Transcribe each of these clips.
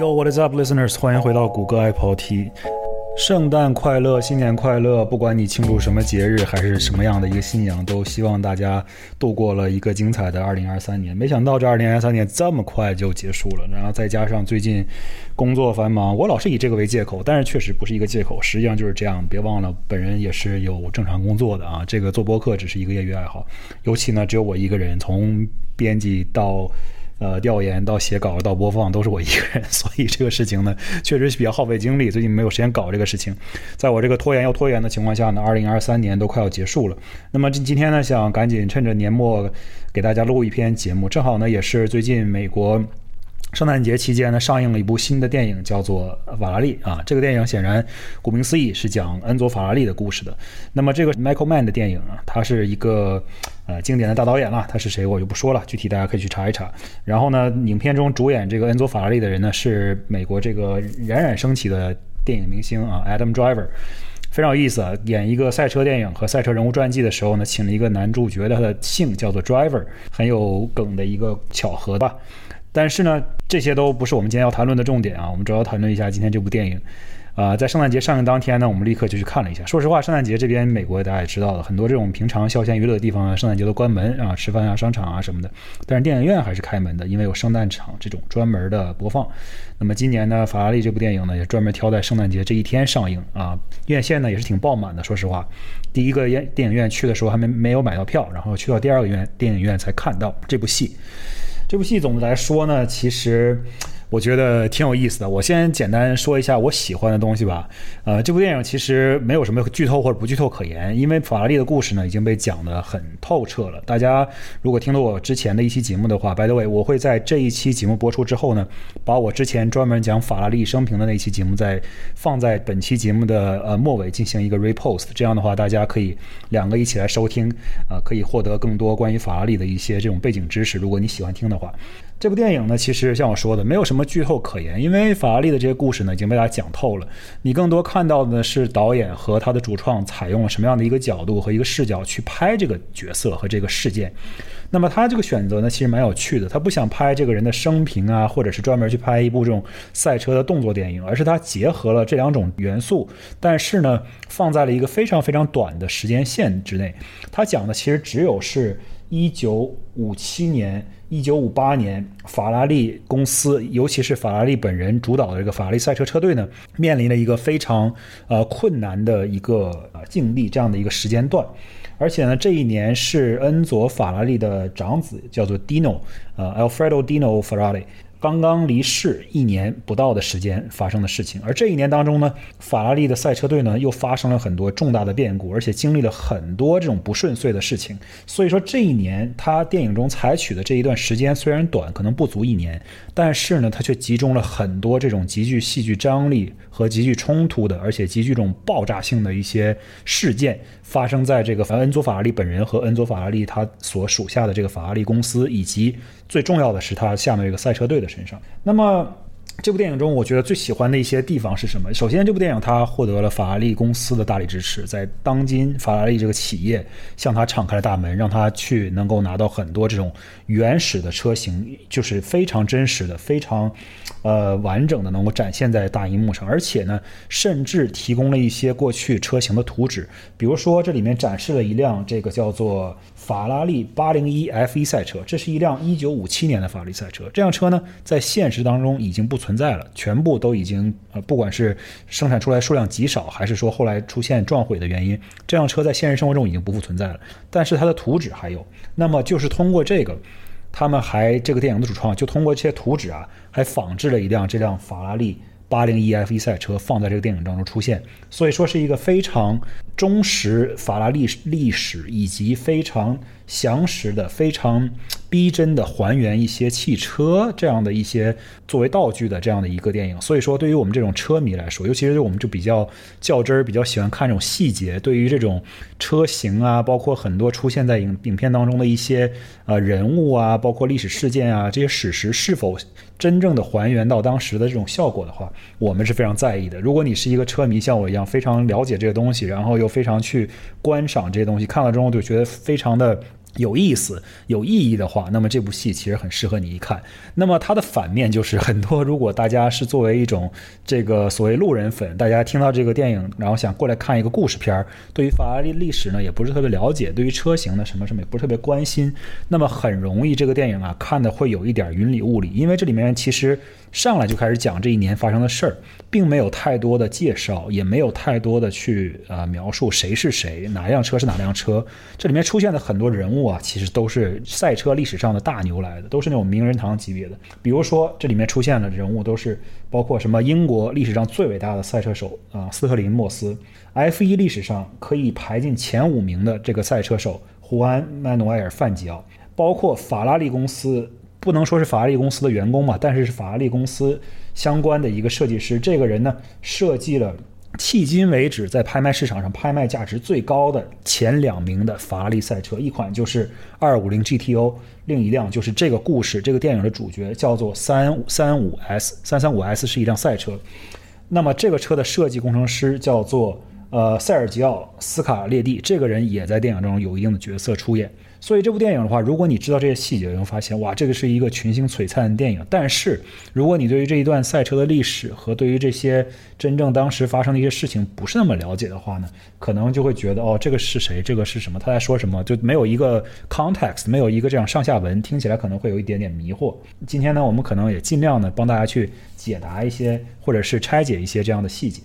Yo, what is up, listeners？欢迎回到谷歌爱跑题。圣诞快乐，新年快乐！不管你庆祝什么节日，还是什么样的一个信仰，都希望大家度过了一个精彩的2023年。没想到这2023年这么快就结束了，然后再加上最近工作繁忙，我老是以这个为借口，但是确实不是一个借口，实际上就是这样。别忘了，本人也是有正常工作的啊。这个做播客只是一个业余爱好，尤其呢，只有我一个人，从编辑到。呃，调研到写稿到播放都是我一个人，所以这个事情呢，确实是比较耗费精力。最近没有时间搞这个事情，在我这个拖延又拖延的情况下呢，二零二三年都快要结束了。那么今今天呢，想赶紧趁着年末给大家录一篇节目，正好呢也是最近美国。圣诞节期间呢，上映了一部新的电影，叫做《法拉利》啊。这个电影显然，顾名思义是讲恩佐·法拉利的故事的。那么这个 Michael Mann 的电影啊，它是一个呃经典的大导演了。他是谁我就不说了，具体大家可以去查一查。然后呢，影片中主演这个恩佐·法拉利的人呢，是美国这个冉冉升起的电影明星啊，Adam Driver，非常有意思啊。演一个赛车电影和赛车人物传记的时候呢，请了一个男主角，他的姓叫做 Driver，很有梗的一个巧合吧。但是呢，这些都不是我们今天要谈论的重点啊。我们主要谈论一下今天这部电影。啊，在圣诞节上映当天呢，我们立刻就去看了一下。说实话，圣诞节这边美国大家也知道的，很多这种平常消闲娱乐的地方啊，圣诞节都关门啊，吃饭啊、商场啊什么的。但是电影院还是开门的，因为有圣诞场这种专门的播放。那么今年呢，法拉利这部电影呢，也专门挑在圣诞节这一天上映啊。院线呢也是挺爆满的。说实话，第一个院电影院去的时候还没没有买到票，然后去到第二个院电影院才看到这部戏。这部戏总的来说呢，其实。我觉得挺有意思的。我先简单说一下我喜欢的东西吧。呃，这部电影其实没有什么剧透或者不剧透可言，因为法拉利的故事呢已经被讲得很透彻了。大家如果听了我之前的一期节目的话，by the way，我会在这一期节目播出之后呢，把我之前专门讲法拉利生平的那期节目再放在本期节目的呃末尾进行一个 repost。这样的话，大家可以两个一起来收听，啊，可以获得更多关于法拉利的一些这种背景知识。如果你喜欢听的话。这部电影呢，其实像我说的，没有什么剧透可言，因为法拉利的这些故事呢已经被大家讲透了。你更多看到的是导演和他的主创采用了什么样的一个角度和一个视角去拍这个角色和这个事件。那么他这个选择呢，其实蛮有趣的。他不想拍这个人的生平啊，或者是专门去拍一部这种赛车的动作电影，而是他结合了这两种元素，但是呢，放在了一个非常非常短的时间线之内。他讲的其实只有是一九五七年。一九五八年，法拉利公司，尤其是法拉利本人主导的这个法拉利赛车车队呢，面临了一个非常呃困难的一个呃境地这样的一个时间段，而且呢，这一年是恩佐法拉利的长子，叫做 Dino，呃，Alfredo Dino Ferrari。刚刚离世一年不到的时间发生的事情，而这一年当中呢，法拉利的赛车队呢又发生了很多重大的变故，而且经历了很多这种不顺遂的事情。所以说这一年他电影中采取的这一段时间虽然短，可能不足一年，但是呢，它却集中了很多这种极具戏剧张力和极具冲突的，而且极具这种爆炸性的一些事件。发生在这个恩佐法拉利本人和恩佐法拉利他所属下的这个法拉利公司，以及最重要的是他下面这个赛车队的身上。那么。这部电影中，我觉得最喜欢的一些地方是什么？首先，这部电影它获得了法拉利公司的大力支持，在当今法拉利这个企业向他敞开了大门，让他去能够拿到很多这种原始的车型，就是非常真实的、非常呃完整的，能够展现在大荧幕上。而且呢，甚至提供了一些过去车型的图纸，比如说这里面展示了一辆这个叫做法拉利801 F1 赛车，这是一辆1957年的法拉利赛车。这辆车呢，在现实当中已经不存。存在了，全部都已经呃，不管是生产出来数量极少，还是说后来出现撞毁的原因，这辆车在现实生活中已经不复存在了。但是它的图纸还有，那么就是通过这个，他们还这个电影的主创就通过这些图纸啊，还仿制了一辆这辆法拉利八零一 F 一赛车放在这个电影当中出现，所以说是一个非常忠实法拉利历史以及非常详实的非常。逼真的还原一些汽车这样的一些作为道具的这样的一个电影，所以说对于我们这种车迷来说，尤其是我们就比较较真儿、比较喜欢看这种细节，对于这种车型啊，包括很多出现在影影片当中的一些呃人物啊，包括历史事件啊，这些史实是否真正的还原到当时的这种效果的话，我们是非常在意的。如果你是一个车迷，像我一样非常了解这个东西，然后又非常去观赏这些东西，看了之后就觉得非常的。有意思、有意义的话，那么这部戏其实很适合你一看。那么它的反面就是很多，如果大家是作为一种这个所谓路人粉，大家听到这个电影，然后想过来看一个故事片儿，对于法拉利历史呢也不是特别了解，对于车型呢什么什么也不是特别关心，那么很容易这个电影啊看的会有一点云里雾里，因为这里面其实上来就开始讲这一年发生的事儿，并没有太多的介绍，也没有太多的去呃描述谁是谁，哪辆车是哪辆车，这里面出现的很多人物。啊，其实都是赛车历史上的大牛来的，都是那种名人堂级别的。比如说，这里面出现的人物都是包括什么英国历史上最伟大的赛车手啊，斯特林·莫斯；F1 历史上可以排进前五名的这个赛车手胡安·曼努埃尔·范吉奥，包括法拉利公司，不能说是法拉利公司的员工嘛，但是是法拉利公司相关的一个设计师。这个人呢，设计了。迄今为止，在拍卖市场上拍卖价值最高的前两名的法拉利赛车，一款就是250 GTO，另一辆就是这个故事、这个电影的主角，叫做 335S。335S 是一辆赛车。那么这个车的设计工程师叫做呃塞尔吉奥斯卡列蒂，这个人也在电影中有一定的角色出演。所以这部电影的话，如果你知道这些细节，你会发现，哇，这个是一个群星璀璨的电影。但是，如果你对于这一段赛车的历史和对于这些真正当时发生的一些事情不是那么了解的话呢，可能就会觉得，哦，这个是谁？这个是什么？他在说什么？就没有一个 context，没有一个这样上下文，听起来可能会有一点点迷惑。今天呢，我们可能也尽量的帮大家去解答一些，或者是拆解一些这样的细节。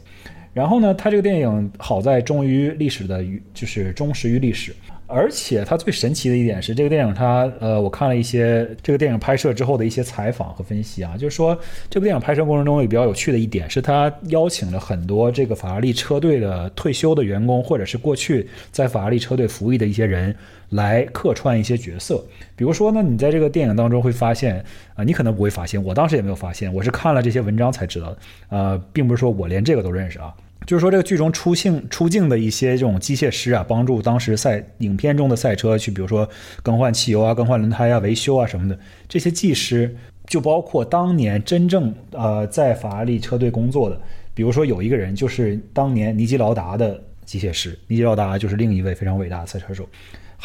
然后呢，他这个电影好在忠于历史的，就是忠实于历史。而且它最神奇的一点是，这个电影它呃，我看了一些这个电影拍摄之后的一些采访和分析啊，就是说这部电影拍摄过程中也比较有趣的一点是，他邀请了很多这个法拉利车队的退休的员工，或者是过去在法拉利车队服役的一些人来客串一些角色。比如说呢，你在这个电影当中会发现啊，你可能不会发现，我当时也没有发现，我是看了这些文章才知道的。呃，并不是说我连这个都认识啊。就是说，这个剧中出镜出镜的一些这种机械师啊，帮助当时赛影片中的赛车去，比如说更换汽油啊、更换轮胎啊、维修啊什么的。这些技师就包括当年真正呃在法拉利车队工作的，比如说有一个人就是当年尼基劳达的机械师，尼基劳达就是另一位非常伟大的赛车手。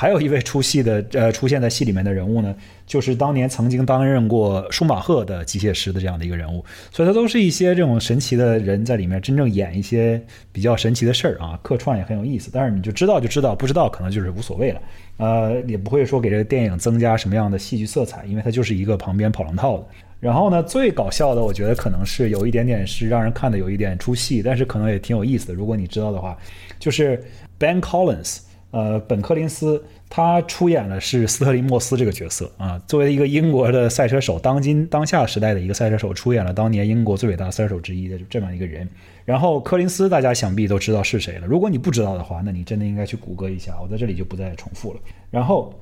还有一位出戏的，呃，出现在戏里面的人物呢，就是当年曾经担任过舒马赫的机械师的这样的一个人物，所以他都是一些这种神奇的人在里面真正演一些比较神奇的事儿啊，客串也很有意思。但是你就知道就知道，不知道可能就是无所谓了，呃，也不会说给这个电影增加什么样的戏剧色彩，因为它就是一个旁边跑龙套的。然后呢，最搞笑的，我觉得可能是有一点点是让人看的有一点出戏，但是可能也挺有意思的。如果你知道的话，就是 Ben Collins。呃，本柯林斯他出演的是斯特林莫斯这个角色啊，作为一个英国的赛车手，当今当下时代的一个赛车手，出演了当年英国最伟大的赛车手之一的这么一个人。然后柯林斯大家想必都知道是谁了，如果你不知道的话，那你真的应该去谷歌一下，我在这里就不再重复了。然后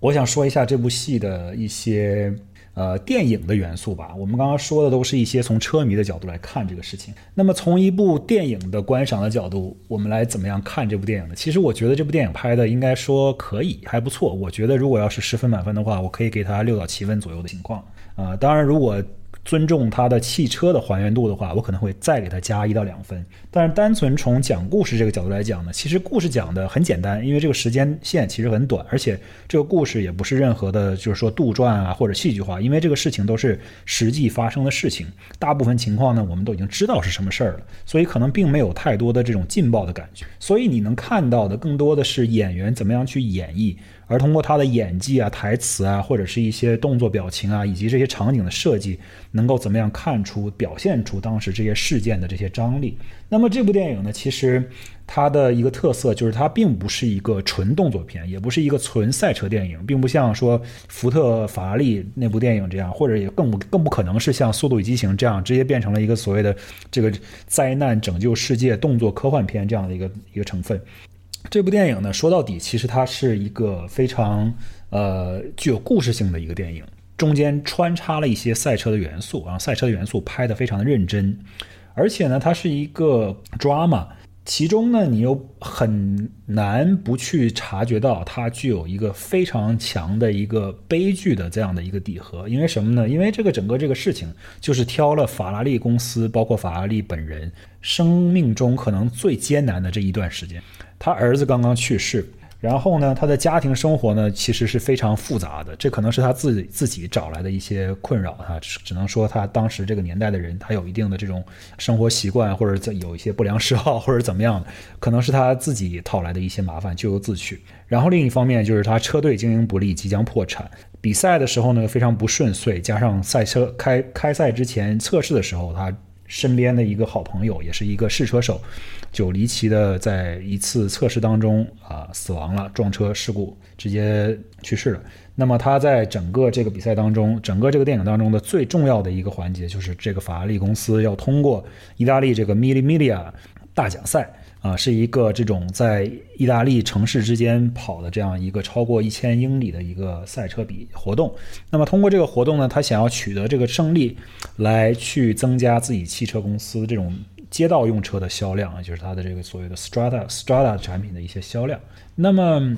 我想说一下这部戏的一些。呃，电影的元素吧，我们刚刚说的都是一些从车迷的角度来看这个事情。那么从一部电影的观赏的角度，我们来怎么样看这部电影呢？其实我觉得这部电影拍的应该说可以，还不错。我觉得如果要是十分满分的话，我可以给它六到七分左右的情况。啊，当然如果。尊重他的汽车的还原度的话，我可能会再给他加一到两分。但是单纯从讲故事这个角度来讲呢，其实故事讲的很简单，因为这个时间线其实很短，而且这个故事也不是任何的，就是说杜撰啊或者戏剧化，因为这个事情都是实际发生的事情，大部分情况呢我们都已经知道是什么事儿了，所以可能并没有太多的这种劲爆的感觉。所以你能看到的更多的是演员怎么样去演绎。而通过他的演技啊、台词啊，或者是一些动作表情啊，以及这些场景的设计，能够怎么样看出、表现出当时这些事件的这些张力？那么这部电影呢，其实它的一个特色就是它并不是一个纯动作片，也不是一个纯赛车电影，并不像说福特、法拉利那部电影这样，或者也更不更不可能是像《速度与激情》这样直接变成了一个所谓的这个灾难拯救世界动作科幻片这样的一个一个成分。这部电影呢，说到底，其实它是一个非常呃具有故事性的一个电影，中间穿插了一些赛车的元素，然后赛车的元素拍得非常的认真，而且呢，它是一个 drama，其中呢，你又很难不去察觉到它具有一个非常强的一个悲剧的这样的一个底核，因为什么呢？因为这个整个这个事情就是挑了法拉利公司，包括法拉利本人生命中可能最艰难的这一段时间。他儿子刚刚去世，然后呢，他的家庭生活呢，其实是非常复杂的。这可能是他自己自己找来的一些困扰啊，只能说他当时这个年代的人，他有一定的这种生活习惯，或者有一些不良嗜好，或者怎么样的，可能是他自己讨来的一些麻烦，咎由自取。然后另一方面就是他车队经营不利，即将破产。比赛的时候呢，非常不顺遂，加上赛车开开赛之前测试的时候，他身边的一个好朋友，也是一个试车手。就离奇的在一次测试当中啊死亡了，撞车事故直接去世了。那么他在整个这个比赛当中，整个这个电影当中的最重要的一个环节，就是这个法拉利公司要通过意大利这个 Mille m i l i a 大奖赛啊，是一个这种在意大利城市之间跑的这样一个超过一千英里的一个赛车比活动。那么通过这个活动呢，他想要取得这个胜利，来去增加自己汽车公司这种。街道用车的销量啊，就是它的这个所谓的 Strada Strada 产品的一些销量。那么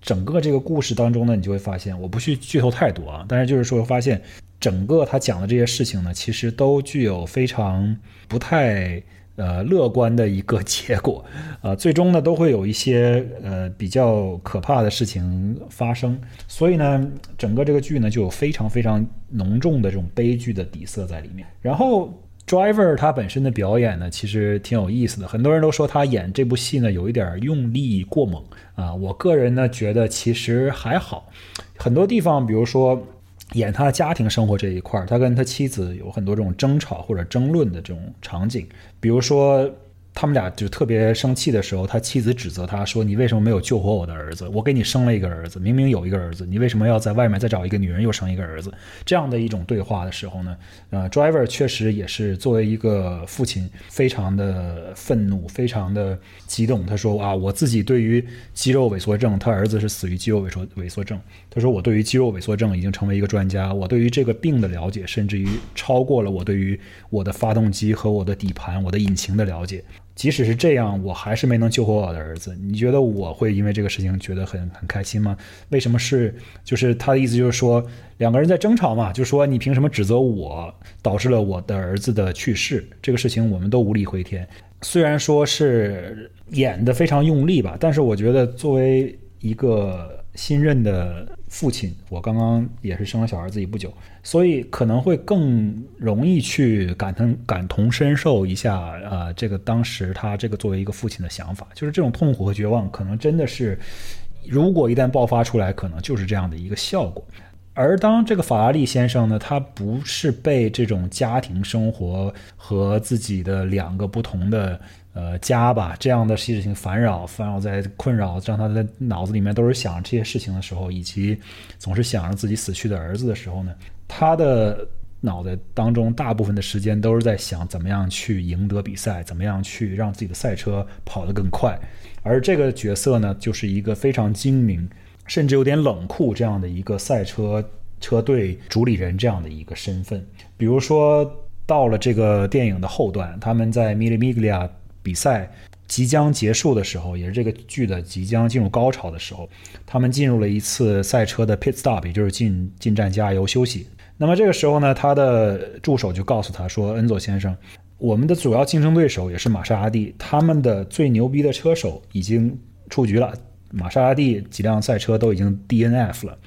整个这个故事当中呢，你就会发现，我不去剧透太多啊，但是就是说发现整个他讲的这些事情呢，其实都具有非常不太呃乐观的一个结果 啊，最终呢都会有一些呃比较可怕的事情发生。所以呢，整个这个剧呢就有非常非常浓重的这种悲剧的底色在里面。然后。Driver 他本身的表演呢，其实挺有意思的。很多人都说他演这部戏呢有一点用力过猛啊。我个人呢觉得其实还好，很多地方，比如说演他家庭生活这一块儿，他跟他妻子有很多这种争吵或者争论的这种场景，比如说。他们俩就特别生气的时候，他妻子指责他说：“你为什么没有救活我的儿子？我给你生了一个儿子，明明有一个儿子，你为什么要在外面再找一个女人又生一个儿子？”这样的一种对话的时候呢，呃，Driver 确实也是作为一个父亲，非常的愤怒，非常的激动。他说：“啊，我自己对于肌肉萎缩症，他儿子是死于肌肉萎缩萎缩症。他说我对于肌肉萎缩症已经成为一个专家，我对于这个病的了解，甚至于超过了我对于我的发动机和我的底盘、我的引擎的了解。”即使是这样，我还是没能救活我的儿子。你觉得我会因为这个事情觉得很很开心吗？为什么是？就是他的意思就是说，两个人在争吵嘛，就说你凭什么指责我导致了我的儿子的去世？这个事情我们都无力回天。虽然说是演的非常用力吧，但是我觉得作为一个新任的。父亲，我刚刚也是生了小孩自己不久，所以可能会更容易去感同感同身受一下啊，这个当时他这个作为一个父亲的想法，就是这种痛苦和绝望，可能真的是，如果一旦爆发出来，可能就是这样的一个效果。而当这个法拉利先生呢，他不是被这种家庭生活和自己的两个不同的。呃，家吧这样的事情烦扰，烦扰在困扰，让他的脑子里面都是想这些事情的时候，以及总是想着自己死去的儿子的时候呢，他的脑袋当中大部分的时间都是在想怎么样去赢得比赛，怎么样去让自己的赛车跑得更快。而这个角色呢，就是一个非常精明，甚至有点冷酷这样的一个赛车车队主理人这样的一个身份。比如说，到了这个电影的后段，他们在米利米格利亚。比赛即将结束的时候，也是这个剧的即将进入高潮的时候，他们进入了一次赛车的 pit stop，也就是进进站加油休息。那么这个时候呢，他的助手就告诉他说：“恩佐先生，我们的主要竞争对手也是玛莎拉蒂，他们的最牛逼的车手已经出局了，玛莎拉蒂几辆赛车都已经 DNF 了。”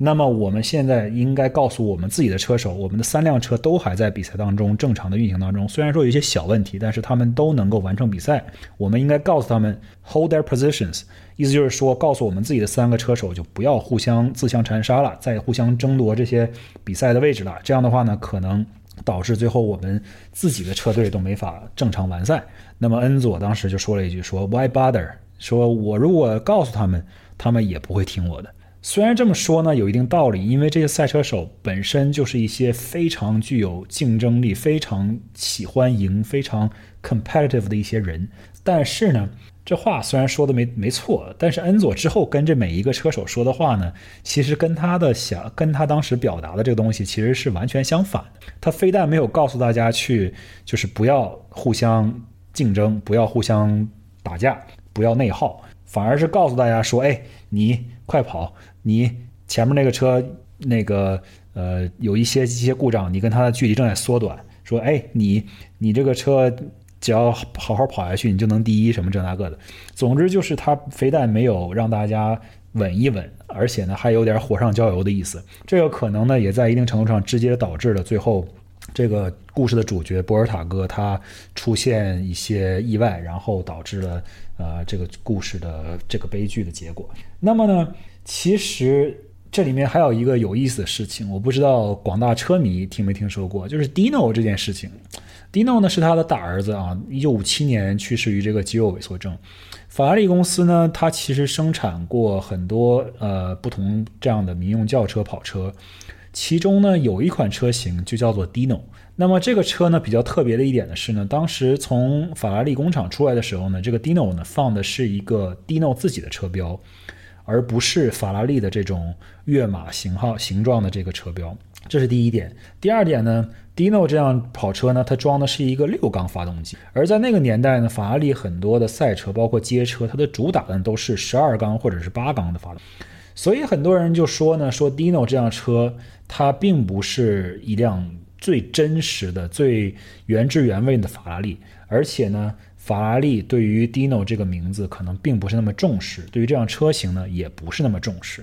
那么我们现在应该告诉我们自己的车手，我们的三辆车都还在比赛当中正常的运行当中。虽然说有一些小问题，但是他们都能够完成比赛。我们应该告诉他们 hold their positions，意思就是说，告诉我们自己的三个车手就不要互相自相残杀了，再互相争夺这些比赛的位置了。这样的话呢，可能导致最后我们自己的车队都没法正常完赛。那么恩佐当时就说了一句说 why bother？说我如果告诉他们，他们也不会听我的。虽然这么说呢，有一定道理，因为这些赛车手本身就是一些非常具有竞争力、非常喜欢赢、非常 competitive 的一些人。但是呢，这话虽然说的没没错，但是恩佐之后跟这每一个车手说的话呢，其实跟他的想跟他当时表达的这个东西其实是完全相反的。他非但没有告诉大家去，就是不要互相竞争，不要互相打架，不要内耗，反而是告诉大家说：“哎，你快跑。”你前面那个车，那个呃，有一些一些故障，你跟它的距离正在缩短。说，哎，你你这个车只要好好跑下去，你就能第一什么这那个的。总之就是他非但没有让大家稳一稳，而且呢还有点火上浇油的意思。这个可能呢也在一定程度上直接导致了最后这个故事的主角博尔塔哥他出现一些意外，然后导致了呃这个故事的这个悲剧的结果。那么呢，其实。这里面还有一个有意思的事情，我不知道广大车迷听没听说过，就是 Dino 这件事情。Dino 呢是他的大儿子啊，一九五七年去世于这个肌肉萎缩症。法拉利公司呢，它其实生产过很多呃不同这样的民用轿车跑车，其中呢有一款车型就叫做 Dino。那么这个车呢比较特别的一点呢是呢，当时从法拉利工厂出来的时候呢，这个 Dino 呢放的是一个 Dino 自己的车标。而不是法拉利的这种跃马型号形状的这个车标，这是第一点。第二点呢，Dino 这辆跑车呢，它装的是一个六缸发动机，而在那个年代呢，法拉利很多的赛车，包括街车，它的主打的都是十二缸或者是八缸的发动机。所以很多人就说呢，说 Dino 这辆车它并不是一辆最真实的、最原汁原味的法拉利，而且呢。法拉利对于 Dino 这个名字可能并不是那么重视，对于这辆车型呢也不是那么重视。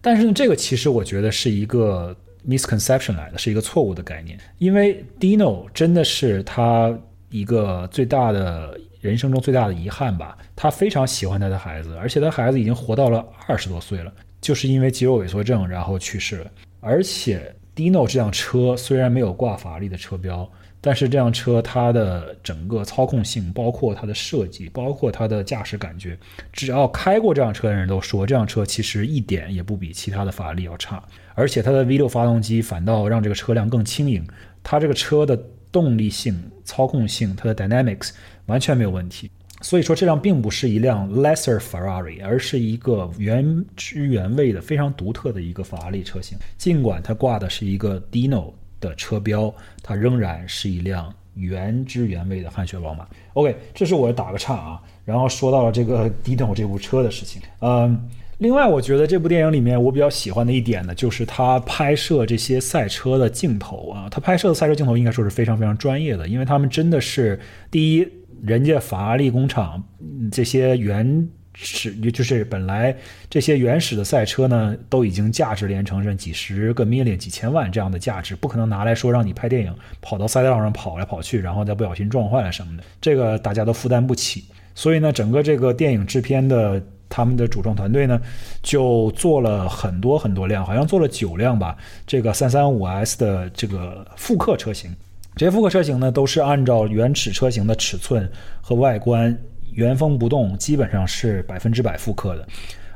但是呢，这个其实我觉得是一个 misconception 来的，是一个错误的概念。因为 Dino 真的是它一个最大的人生中最大的遗憾吧。他非常喜欢他的孩子，而且他孩子已经活到了二十多岁了，就是因为肌肉萎缩症然后去世了。而且 Dino 这辆车虽然没有挂法拉利的车标。但是这辆车它的整个操控性，包括它的设计，包括它的驾驶感觉，只要开过这辆车的人都说，这辆车其实一点也不比其他的法拉利要差。而且它的 V6 发动机反倒让这个车辆更轻盈。它这个车的动力性、操控性，它的 dynamics 完全没有问题。所以说，这辆并不是一辆 lesser Ferrari，而是一个原汁原味的、非常独特的一个法拉利车型。尽管它挂的是一个 Dino。的车标，它仍然是一辆原汁原味的汗血宝马。OK，这是我打个岔啊，然后说到了这个 Dino 这部车的事情。嗯，另外我觉得这部电影里面我比较喜欢的一点呢，就是它拍摄这些赛车的镜头啊，它拍摄的赛车镜头应该说是非常非常专业的，因为他们真的是第一，人家法拉利工厂这些原。始，就是本来这些原始的赛车呢，都已经价值连城，是几十个 million、几千万这样的价值，不可能拿来说让你拍电影，跑到赛道上跑来跑去，然后再不小心撞坏了什么的，这个大家都负担不起。所以呢，整个这个电影制片的他们的主创团队呢，就做了很多很多辆，好像做了九辆吧，这个三三五 S 的这个复刻车型。这些复刻车型呢，都是按照原始车型的尺寸和外观。原封不动，基本上是百分之百复刻的。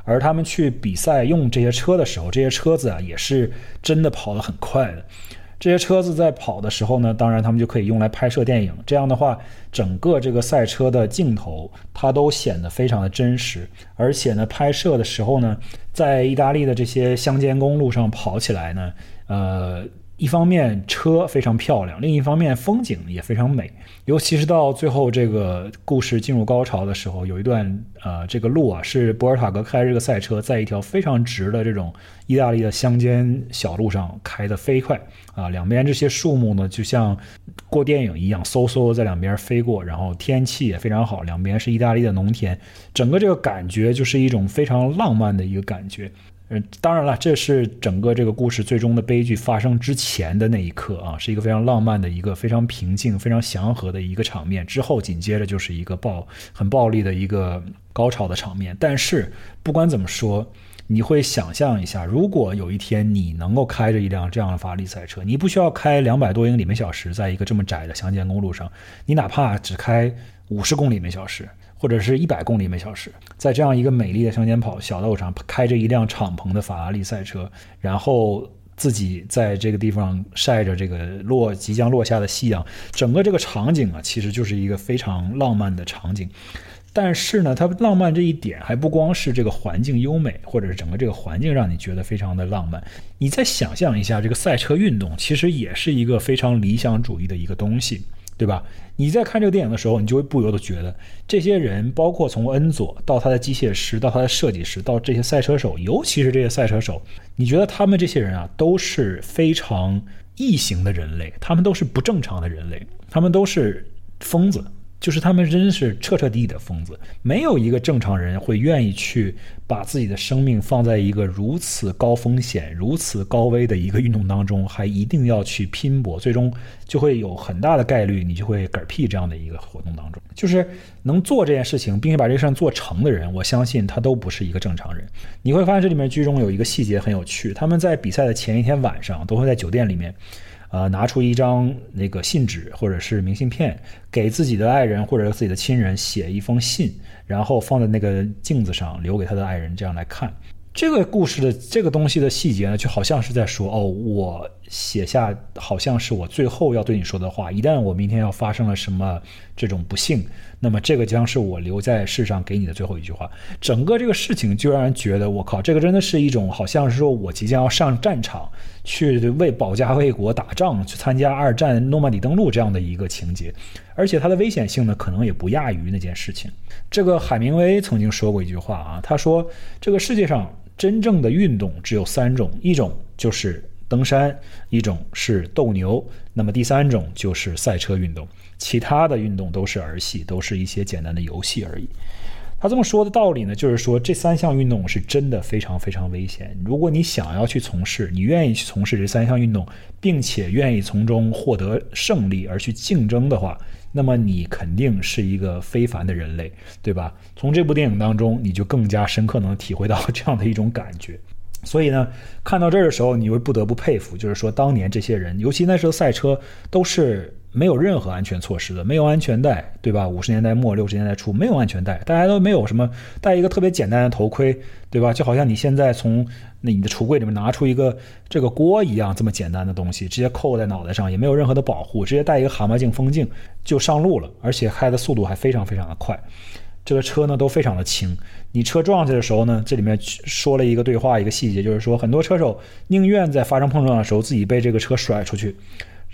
而他们去比赛用这些车的时候，这些车子啊也是真的跑得很快的。这些车子在跑的时候呢，当然他们就可以用来拍摄电影。这样的话，整个这个赛车的镜头它都显得非常的真实。而且呢，拍摄的时候呢，在意大利的这些乡间公路上跑起来呢，呃。一方面车非常漂亮，另一方面风景也非常美。尤其是到最后这个故事进入高潮的时候，有一段呃，这个路啊是博尔塔格开这个赛车，在一条非常直的这种意大利的乡间小路上开得飞快啊，两边这些树木呢就像过电影一样，嗖嗖在两边飞过，然后天气也非常好，两边是意大利的农田，整个这个感觉就是一种非常浪漫的一个感觉。嗯，当然了，这是整个这个故事最终的悲剧发生之前的那一刻啊，是一个非常浪漫的一个非常平静、非常祥和的一个场面。之后紧接着就是一个暴、很暴力的一个高潮的场面。但是不管怎么说，你会想象一下，如果有一天你能够开着一辆这样的法拉利赛车，你不需要开两百多英里每小时，在一个这么窄的乡间公路上，你哪怕只开五十公里每小时。或者是一百公里每小时，在这样一个美丽的乡间跑小道上，开着一辆敞篷的法拉利赛车，然后自己在这个地方晒着这个落即将落下的夕阳，整个这个场景啊，其实就是一个非常浪漫的场景。但是呢，它浪漫这一点还不光是这个环境优美，或者是整个这个环境让你觉得非常的浪漫。你再想象一下，这个赛车运动其实也是一个非常理想主义的一个东西。对吧？你在看这个电影的时候，你就会不由得觉得，这些人，包括从恩佐到他的机械师，到他的设计师，到这些赛车手，尤其是这些赛车手，你觉得他们这些人啊，都是非常异形的人类，他们都是不正常的人类，他们都是疯子，就是他们真是彻彻底底的疯子，没有一个正常人会愿意去把自己的生命放在一个如此高风险、如此高危的一个运动当中，还一定要去拼搏，最终就会有很大的概率你就会嗝屁这样的一个活动当中。就是能做这件事情，并且把这事做成的人，我相信他都不是一个正常人。你会发现这里面剧中有一个细节很有趣，他们在比赛的前一天晚上都会在酒店里面。呃，拿出一张那个信纸或者是明信片，给自己的爱人或者自己的亲人写一封信，然后放在那个镜子上，留给他的爱人，这样来看。这个故事的这个东西的细节呢，就好像是在说：哦，我写下，好像是我最后要对你说的话。一旦我明天要发生了什么这种不幸，那么这个将是我留在世上给你的最后一句话。整个这个事情就让人觉得，我靠，这个真的是一种好像是说我即将要上战场去为保家卫国打仗，去参加二战诺曼底登陆这样的一个情节。而且它的危险性呢，可能也不亚于那件事情。这个海明威曾经说过一句话啊，他说这个世界上。真正的运动只有三种，一种就是登山，一种是斗牛，那么第三种就是赛车运动。其他的运动都是儿戏，都是一些简单的游戏而已。他这么说的道理呢，就是说这三项运动是真的非常非常危险。如果你想要去从事，你愿意去从事这三项运动，并且愿意从中获得胜利而去竞争的话。那么你肯定是一个非凡的人类，对吧？从这部电影当中，你就更加深刻能体会到这样的一种感觉。所以呢，看到这儿的时候，你会不得不佩服，就是说当年这些人，尤其那时候赛车都是。没有任何安全措施的，没有安全带，对吧？五十年代末六十年代初没有安全带，大家都没有什么戴一个特别简单的头盔，对吧？就好像你现在从那你的橱柜里面拿出一个这个锅一样，这么简单的东西，直接扣在脑袋上，也没有任何的保护，直接戴一个蛤蟆镜风镜就上路了，而且开的速度还非常非常的快。这个车呢都非常的轻，你车撞去的时候呢，这里面说了一个对话，一个细节，就是说很多车手宁愿在发生碰撞的时候自己被这个车甩出去。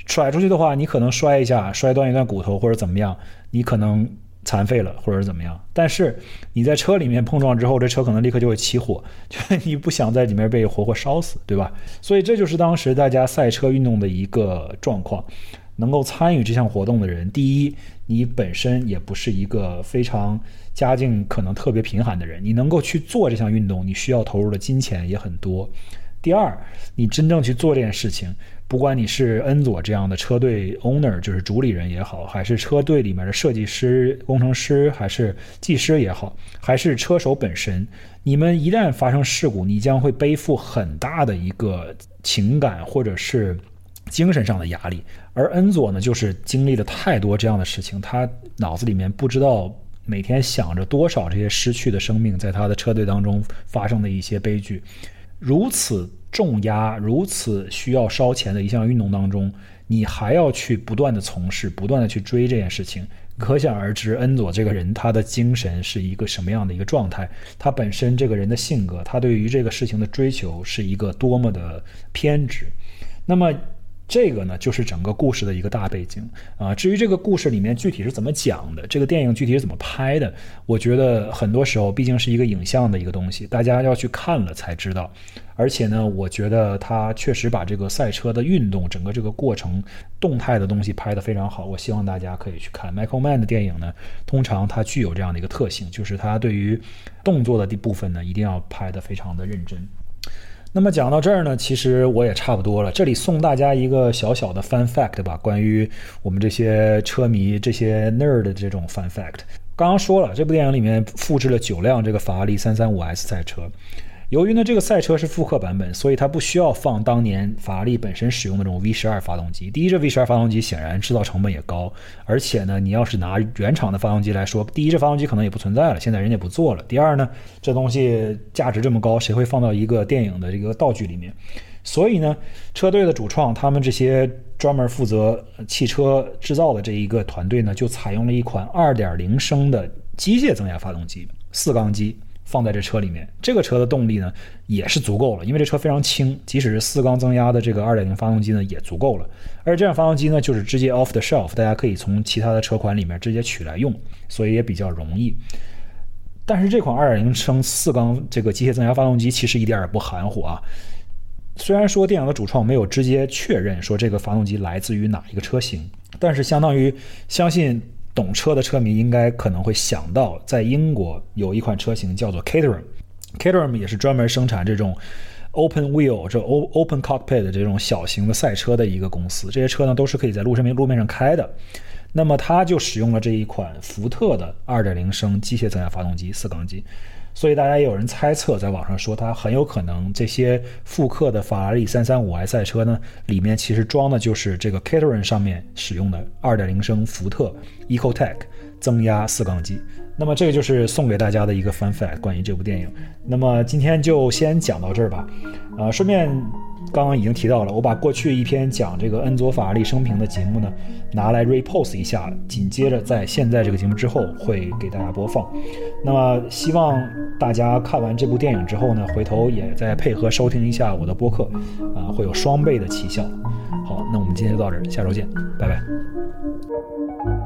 甩出去的话，你可能摔一下，摔断一段骨头或者怎么样，你可能残废了或者怎么样。但是你在车里面碰撞之后，这车可能立刻就会起火，就你不想在里面被活活烧死，对吧？所以这就是当时大家赛车运动的一个状况。能够参与这项活动的人，第一，你本身也不是一个非常家境可能特别贫寒的人，你能够去做这项运动，你需要投入的金钱也很多。第二，你真正去做这件事情。不管你是恩佐这样的车队 owner，就是主理人也好，还是车队里面的设计师、工程师，还是技师也好，还是车手本身，你们一旦发生事故，你将会背负很大的一个情感或者是精神上的压力。而恩佐呢，就是经历了太多这样的事情，他脑子里面不知道每天想着多少这些失去的生命，在他的车队当中发生的一些悲剧，如此。重压如此需要烧钱的一项运动当中，你还要去不断的从事，不断的去追这件事情，可想而知，恩佐这个人他的精神是一个什么样的一个状态，他本身这个人的性格，他对于这个事情的追求是一个多么的偏执。那么。这个呢，就是整个故事的一个大背景啊。至于这个故事里面具体是怎么讲的，这个电影具体是怎么拍的，我觉得很多时候毕竟是一个影像的一个东西，大家要去看了才知道。而且呢，我觉得他确实把这个赛车的运动整个这个过程动态的东西拍得非常好。我希望大家可以去看 Michael Mann 的电影呢，通常它具有这样的一个特性，就是它对于动作的部分呢，一定要拍得非常的认真。那么讲到这儿呢，其实我也差不多了。这里送大家一个小小的 fun fact 吧，关于我们这些车迷、这些 nerd 的这种 fun fact。刚刚说了，这部电影里面复制了九辆这个法拉利三三五 S 赛车。由于呢这个赛车是复刻版本，所以它不需要放当年法拉利本身使用的这种 V 十二发动机。第一，这 V 十二发动机显然制造成本也高，而且呢，你要是拿原厂的发动机来说，第一，这发动机可能也不存在了，现在人家不做了。第二呢，这东西价值这么高，谁会放到一个电影的这个道具里面？所以呢，车队的主创他们这些专门负责汽车制造的这一个团队呢，就采用了一款2.0升的机械增压发动机，四缸机。放在这车里面，这个车的动力呢也是足够了，因为这车非常轻，即使是四缸增压的这个二点零发动机呢也足够了。而这辆发动机呢就是直接 off the shelf，大家可以从其他的车款里面直接取来用，所以也比较容易。但是这款二点零升四缸这个机械增压发动机其实一点也不含糊啊。虽然说电影的主创没有直接确认说这个发动机来自于哪一个车型，但是相当于相信。懂车的车迷应该可能会想到，在英国有一款车型叫做 Caterham。Caterham 也是专门生产这种 open wheel 这 o open cockpit 的这种小型的赛车的一个公司。这些车呢都是可以在路上面路面上开的。那么它就使用了这一款福特的2.0升机械增压发动机四缸机。所以大家也有人猜测，在网上说它很有可能这些复刻的法拉利三三五 S 赛车呢，里面其实装的就是这个 Caterham 上面使用的二点零升福特 Ecotec 增压四缸机。那么这个就是送给大家的一个 fun fact，关于这部电影。那么今天就先讲到这儿吧。啊，顺便刚刚已经提到了，我把过去一篇讲这个恩佐法拉利生平的节目呢，拿来 repost 一下，紧接着在现在这个节目之后会给大家播放。那么希望大家看完这部电影之后呢，回头也再配合收听一下我的播客，啊，会有双倍的奇效。好，那我们今天就到这儿，下周见，拜拜。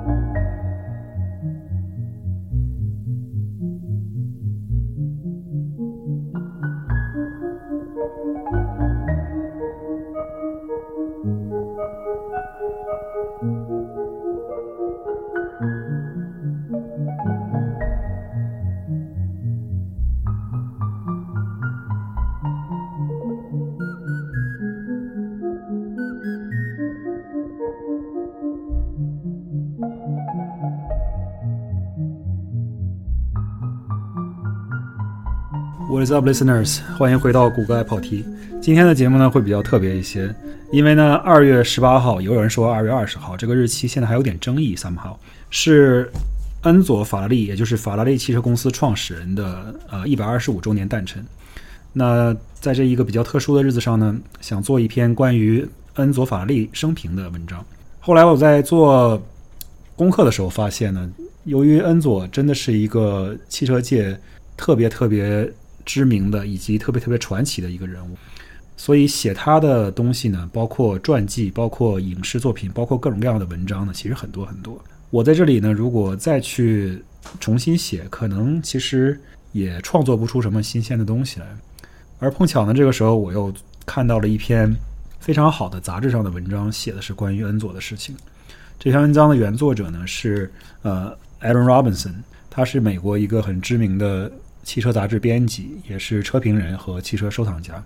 What is up, listeners？欢迎回到谷歌爱跑题。今天的节目呢会比较特别一些，因为呢二月十八号，也有人说二月二十号这个日期现在还有点争议。Somehow 是恩佐法拉利，也就是法拉利汽车公司创始人的呃一百二十五周年诞辰。那在这一个比较特殊的日子上呢，想做一篇关于恩佐法拉利生平的文章。后来我在做功课的时候发现呢，由于恩佐真的是一个汽车界特别特别。知名的以及特别特别传奇的一个人物，所以写他的东西呢，包括传记，包括影视作品，包括各种各样的文章呢，其实很多很多。我在这里呢，如果再去重新写，可能其实也创作不出什么新鲜的东西来。而碰巧呢，这个时候我又看到了一篇非常好的杂志上的文章，写的是关于恩佐的事情。这篇文章的原作者呢是呃 Aaron Robinson，他是美国一个很知名的。汽车杂志编辑，也是车评人和汽车收藏家。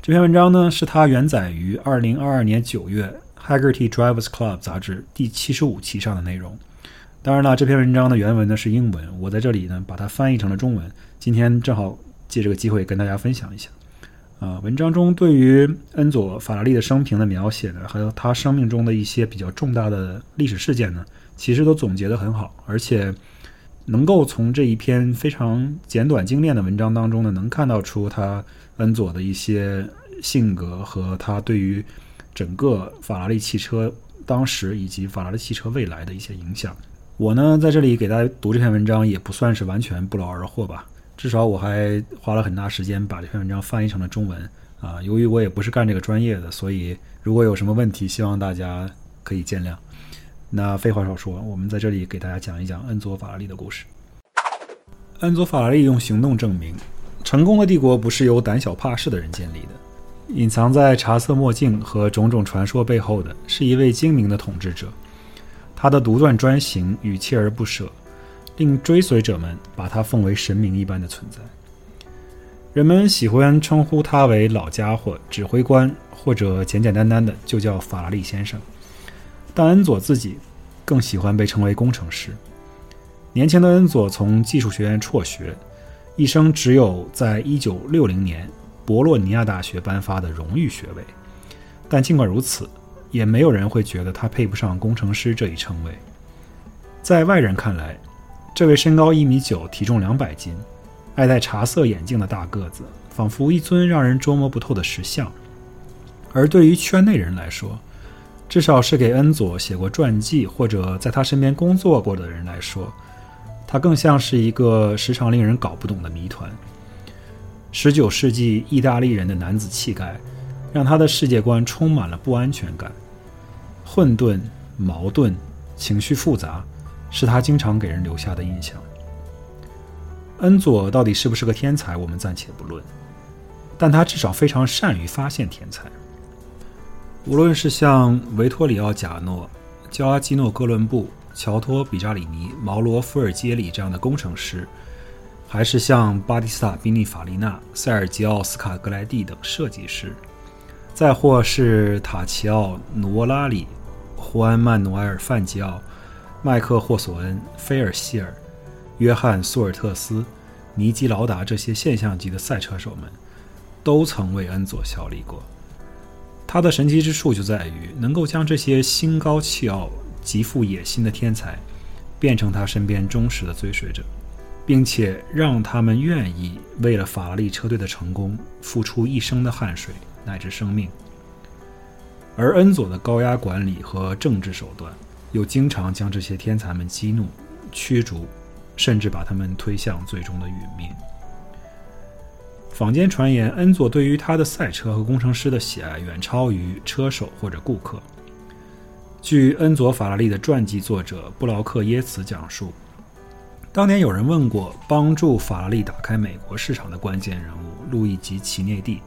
这篇文章呢，是他原载于二零二二年九月《Haggerty Drivers Club》杂志第七十五期上的内容。当然了，这篇文章的原文呢是英文，我在这里呢把它翻译成了中文。今天正好借这个机会跟大家分享一下。啊，文章中对于恩佐·法拉利的生平的描写呢，还有他生命中的一些比较重大的历史事件呢，其实都总结得很好，而且。能够从这一篇非常简短精炼的文章当中呢，能看到出他恩佐的一些性格和他对于整个法拉利汽车当时以及法拉利汽车未来的一些影响。我呢在这里给大家读这篇文章，也不算是完全不劳而获吧，至少我还花了很大时间把这篇文章翻译成了中文啊。由于我也不是干这个专业的，所以如果有什么问题，希望大家可以见谅。那废话少说，我们在这里给大家讲一讲恩佐法拉利的故事。恩佐法拉利用行动证明，成功的帝国不是由胆小怕事的人建立的。隐藏在茶色墨镜和种种传说背后的，是一位精明的统治者。他的独断专行与锲而不舍，令追随者们把他奉为神明一般的存在。人们喜欢称呼他为老家伙、指挥官，或者简简单单的就叫法拉利先生。但恩佐自己更喜欢被称为工程师。年轻的恩佐从技术学院辍学，一生只有在1960年博洛尼亚大学颁发的荣誉学位。但尽管如此，也没有人会觉得他配不上工程师这一称谓。在外人看来，这位身高一米九、体重两百斤、爱戴茶色眼镜的大个子，仿佛一尊让人捉摸不透的石像。而对于圈内人来说，至少是给恩佐写过传记或者在他身边工作过的人来说，他更像是一个时常令人搞不懂的谜团。十九世纪意大利人的男子气概，让他的世界观充满了不安全感，混沌、矛盾、情绪复杂，是他经常给人留下的印象。恩佐到底是不是个天才，我们暂且不论，但他至少非常善于发现天才。无论是像维托里奥·贾诺、焦阿基诺·哥伦布、乔托·比扎里尼、毛罗·福尔杰里这样的工程师，还是像巴蒂斯塔·宾利法利纳、塞尔吉奥·斯卡格莱蒂等设计师，再或是塔奇奥·努沃拉里、胡安·曼努埃尔·范吉奥、麦克·霍索恩、菲尔希尔、约翰·苏尔特斯、尼基劳达这些现象级的赛车手们，都曾为恩佐效力过。他的神奇之处就在于能够将这些心高气傲、极富野心的天才，变成他身边忠实的追随者，并且让他们愿意为了法拉利车队的成功付出一生的汗水乃至生命。而恩佐的高压管理和政治手段，又经常将这些天才们激怒、驱逐，甚至把他们推向最终的殒命。坊间传言，恩佐对于他的赛车和工程师的喜爱远超于车手或者顾客。据恩佐·法拉利的传记作者布劳克耶茨讲述，当年有人问过帮助法拉利打开美国市场的关键人物路易吉·齐内蒂，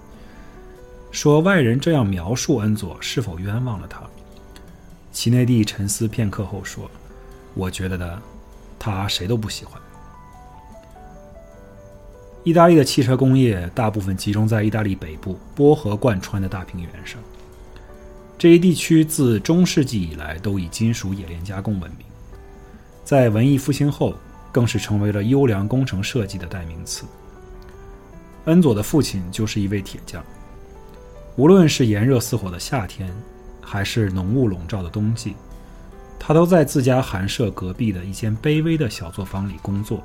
说外人这样描述恩佐是否冤枉了他？齐内蒂沉思片刻后说：“我觉得呢，他谁都不喜欢。”意大利的汽车工业大部分集中在意大利北部波河贯穿的大平原上。这一地区自中世纪以来都以金属冶炼加工闻名，在文艺复兴后更是成为了优良工程设计的代名词。恩佐的父亲就是一位铁匠，无论是炎热似火的夏天，还是浓雾笼罩的冬季，他都在自家寒舍隔壁的一间卑微的小作坊里工作。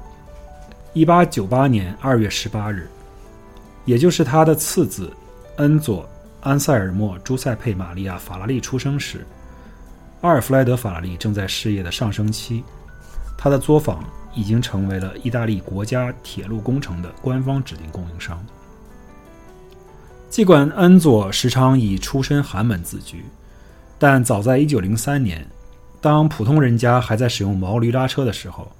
一八九八年二月十八日，也就是他的次子恩佐·安塞尔莫·朱塞佩·玛利亚·法拉利出生时，阿尔弗莱德·法拉利正在事业的上升期，他的作坊已经成为了意大利国家铁路工程的官方指定供应商。尽管恩佐时常以出身寒门自居，但早在一九零三年，当普通人家还在使用毛驴拉车的时候。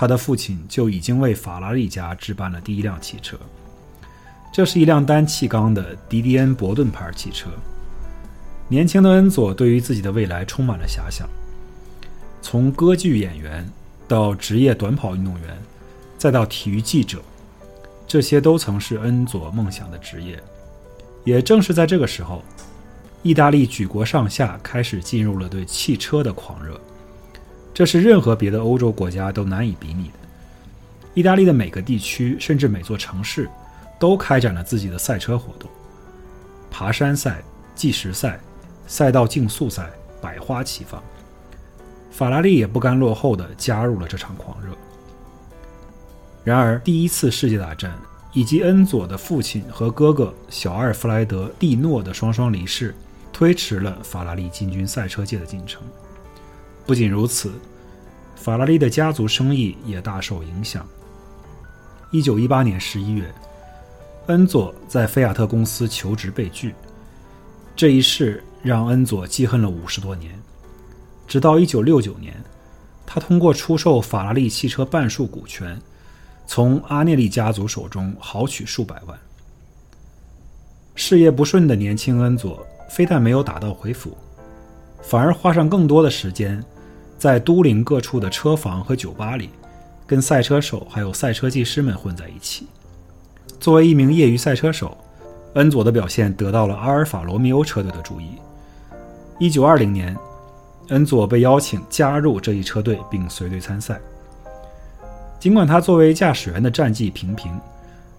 他的父亲就已经为法拉利家置办了第一辆汽车，这是一辆单气缸的迪迪恩伯顿牌汽车。年轻的恩佐对于自己的未来充满了遐想，从歌剧演员到职业短跑运动员，再到体育记者，这些都曾是恩佐梦想的职业。也正是在这个时候，意大利举国上下开始进入了对汽车的狂热。这是任何别的欧洲国家都难以比拟的。意大利的每个地区，甚至每座城市，都开展了自己的赛车活动，爬山赛、计时赛、赛道竞速赛，百花齐放。法拉利也不甘落后的加入了这场狂热。然而，第一次世界大战以及恩佐的父亲和哥哥小阿尔弗莱德·蒂诺的双双离世，推迟了法拉利进军赛车界的进程。不仅如此，法拉利的家族生意也大受影响。一九一八年十一月，恩佐在菲亚特公司求职被拒，这一事让恩佐记恨了五十多年。直到一九六九年，他通过出售法拉利汽车半数股权，从阿涅利家族手中豪取数百万。事业不顺的年轻恩佐非但没有打道回府，反而花上更多的时间。在都灵各处的车房和酒吧里，跟赛车手还有赛车技师们混在一起。作为一名业余赛车手，恩佐的表现得到了阿尔法罗密欧车队的注意。一九二零年，恩佐被邀请加入这一车队并随队参赛。尽管他作为驾驶员的战绩平平，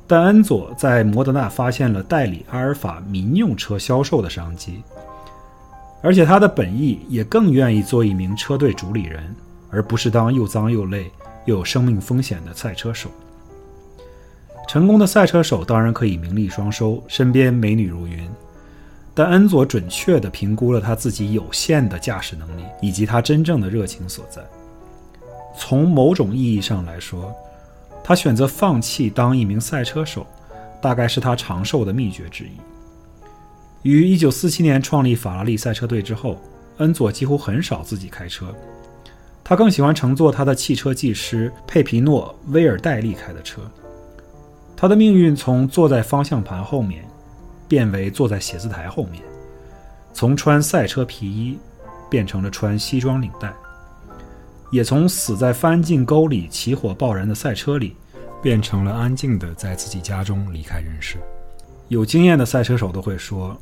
但恩佐在摩德纳发现了代理阿尔法民用车销售的商机。而且他的本意也更愿意做一名车队主理人，而不是当又脏又累又有生命风险的赛车手。成功的赛车手当然可以名利双收，身边美女如云，但恩佐准确地评估了他自己有限的驾驶能力以及他真正的热情所在。从某种意义上来说，他选择放弃当一名赛车手，大概是他长寿的秘诀之一。于1947年创立法拉利赛车队之后，恩佐几乎很少自己开车，他更喜欢乘坐他的汽车技师佩皮诺·威尔戴利开的车。他的命运从坐在方向盘后面，变为坐在写字台后面；从穿赛车皮衣，变成了穿西装领带。也从死在翻进沟里、起火爆燃的赛车里，变成了安静的在自己家中离开人世。有经验的赛车手都会说，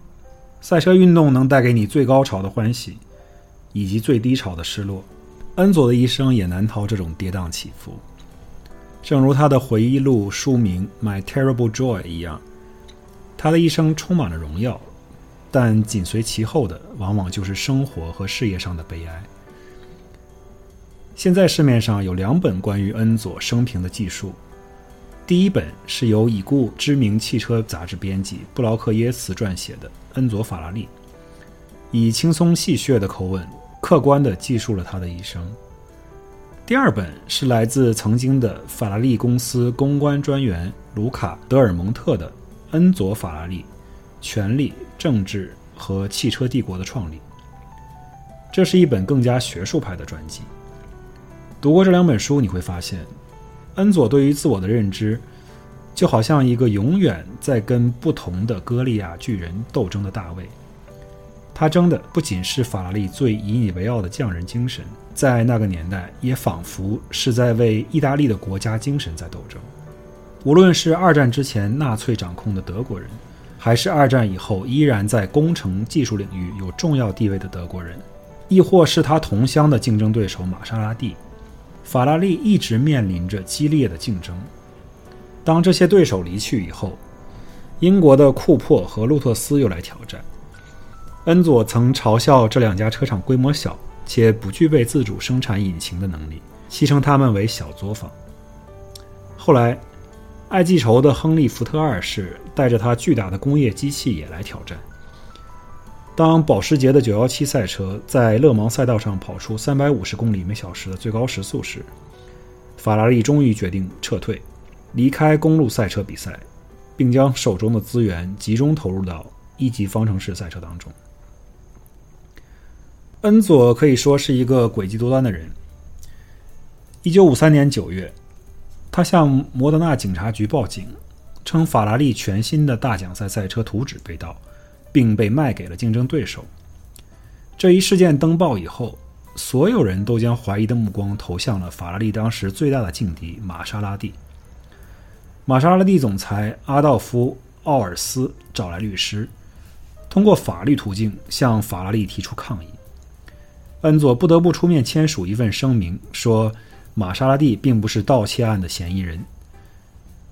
赛车运动能带给你最高潮的欢喜，以及最低潮的失落。恩佐的一生也难逃这种跌宕起伏。正如他的回忆录书名《My Terrible Joy》一样，他的一生充满了荣耀，但紧随其后的往往就是生活和事业上的悲哀。现在市面上有两本关于恩佐生平的记述，第一本是由已故知名汽车杂志编辑布劳克耶茨撰写的《恩佐·法拉利》，以轻松戏谑的口吻，客观地记述了他的一生。第二本是来自曾经的法拉利公司公关专员卢卡·德尔蒙特的《恩佐·法拉利：权力、政治和汽车帝国的创立》。这是一本更加学术派的传记。读过这两本书，你会发现，恩佐对于自我的认知，就好像一个永远在跟不同的歌利亚巨人斗争的大卫。他争的不仅是法拉利最引以为傲的匠人精神，在那个年代，也仿佛是在为意大利的国家精神在斗争。无论是二战之前纳粹掌控的德国人，还是二战以后依然在工程技术领域有重要地位的德国人，亦或是他同乡的竞争对手玛莎拉蒂，法拉利一直面临着激烈的竞争。当这些对手离去以后，英国的库珀和路特斯又来挑战。恩佐曾嘲笑这两家车厂规模小且不具备自主生产引擎的能力，戏称他们为“小作坊”。后来，爱记仇的亨利·福特二世带着他巨大的工业机器也来挑战。当保时捷的917赛车在勒芒赛道上跑出350公里每小时的最高时速时，法拉利终于决定撤退，离开公路赛车比赛，并将手中的资源集中投入到一级方程式赛车当中。恩佐可以说是一个诡计多端的人。一九五三年九月，他向摩德纳警察局报警，称法拉利全新的大奖赛赛车图纸被盗，并被卖给了竞争对手。这一事件登报以后，所有人都将怀疑的目光投向了法拉利当时最大的劲敌玛莎拉蒂。玛莎拉蒂总裁阿道夫·奥尔斯找来律师，通过法律途径向法拉利提出抗议。恩佐不得不出面签署一份声明，说玛莎拉蒂并不是盗窃案的嫌疑人。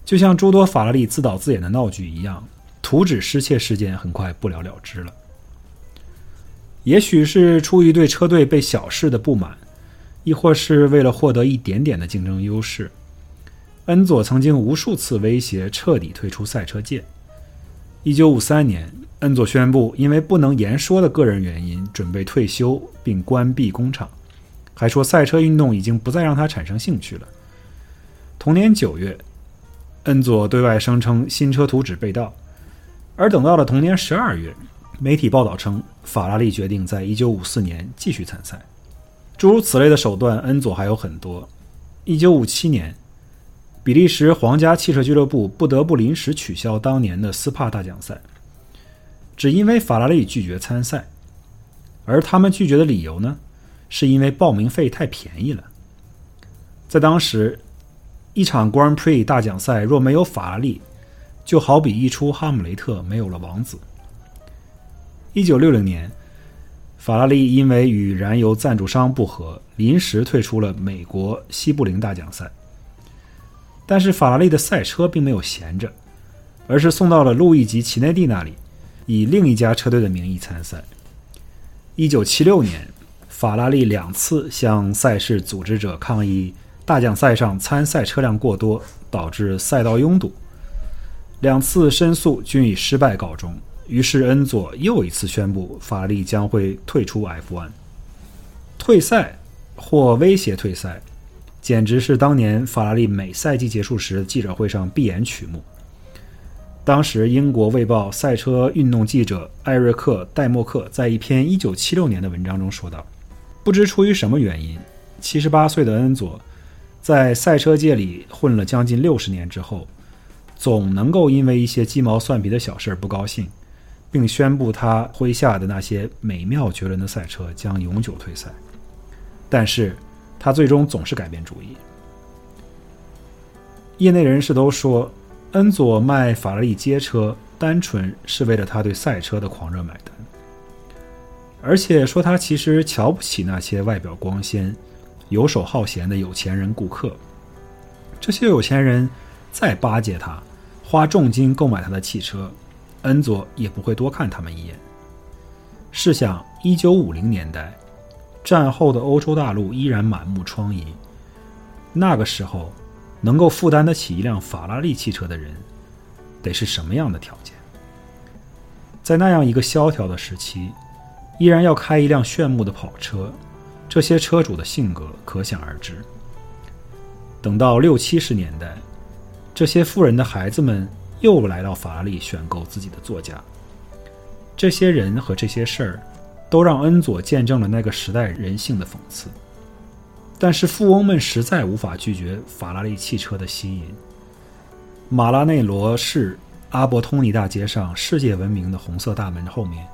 就像诸多法拉利自导自演的闹剧一样，图纸失窃事件很快不了了之了。也许是出于对车队被小视的不满，亦或是为了获得一点点的竞争优势，恩佐曾经无数次威胁彻底退出赛车界。一九五三年。恩佐宣布，因为不能言说的个人原因，准备退休并关闭工厂，还说赛车运动已经不再让他产生兴趣了。同年九月，恩佐对外声称新车图纸被盗，而等到了同年十二月，媒体报道称法拉利决定在一九五四年继续参赛。诸如此类的手段，恩佐还有很多。一九五七年，比利时皇家汽车俱乐部不得不临时取消当年的斯帕大奖赛。只因为法拉利拒绝参赛，而他们拒绝的理由呢，是因为报名费太便宜了。在当时，一场 Grand Prix 大奖赛若没有法拉利，就好比一出《哈姆雷特》没有了王子。一九六零年，法拉利因为与燃油赞助商不和，临时退出了美国西部林大奖赛。但是法拉利的赛车并没有闲着，而是送到了路易吉·齐内蒂那里。以另一家车队的名义参赛。一九七六年，法拉利两次向赛事组织者抗议大奖赛上参赛车辆过多，导致赛道拥堵。两次申诉均以失败告终。于是恩佐又一次宣布，法拉利将会退出 F1。退赛或威胁退赛，简直是当年法拉利每赛季结束时记者会上必演曲目。当时，英国《卫报》赛车运动记者艾瑞克·戴默克在一篇1976年的文章中说道：“不知出于什么原因，78岁的恩佐在赛车界里混了将近六十年之后，总能够因为一些鸡毛蒜皮的小事不高兴，并宣布他麾下的那些美妙绝伦的赛车将永久退赛。但是，他最终总是改变主意。业内人士都说，恩佐卖法拉利街车，单纯是为了他对赛车的狂热买单，而且说他其实瞧不起那些外表光鲜、游手好闲的有钱人顾客。这些有钱人再巴结他，花重金购买他的汽车，恩佐也不会多看他们一眼。试想，一九五零年代，战后的欧洲大陆依然满目疮痍，那个时候。能够负担得起一辆法拉利汽车的人，得是什么样的条件？在那样一个萧条的时期，依然要开一辆炫目的跑车，这些车主的性格可想而知。等到六七十年代，这些富人的孩子们又来到法拉利选购自己的座驾。这些人和这些事儿，都让恩佐见证了那个时代人性的讽刺。但是富翁们实在无法拒绝法拉利汽车的吸引。马拉内罗市阿伯通尼大街上世界闻名的红色大门后面，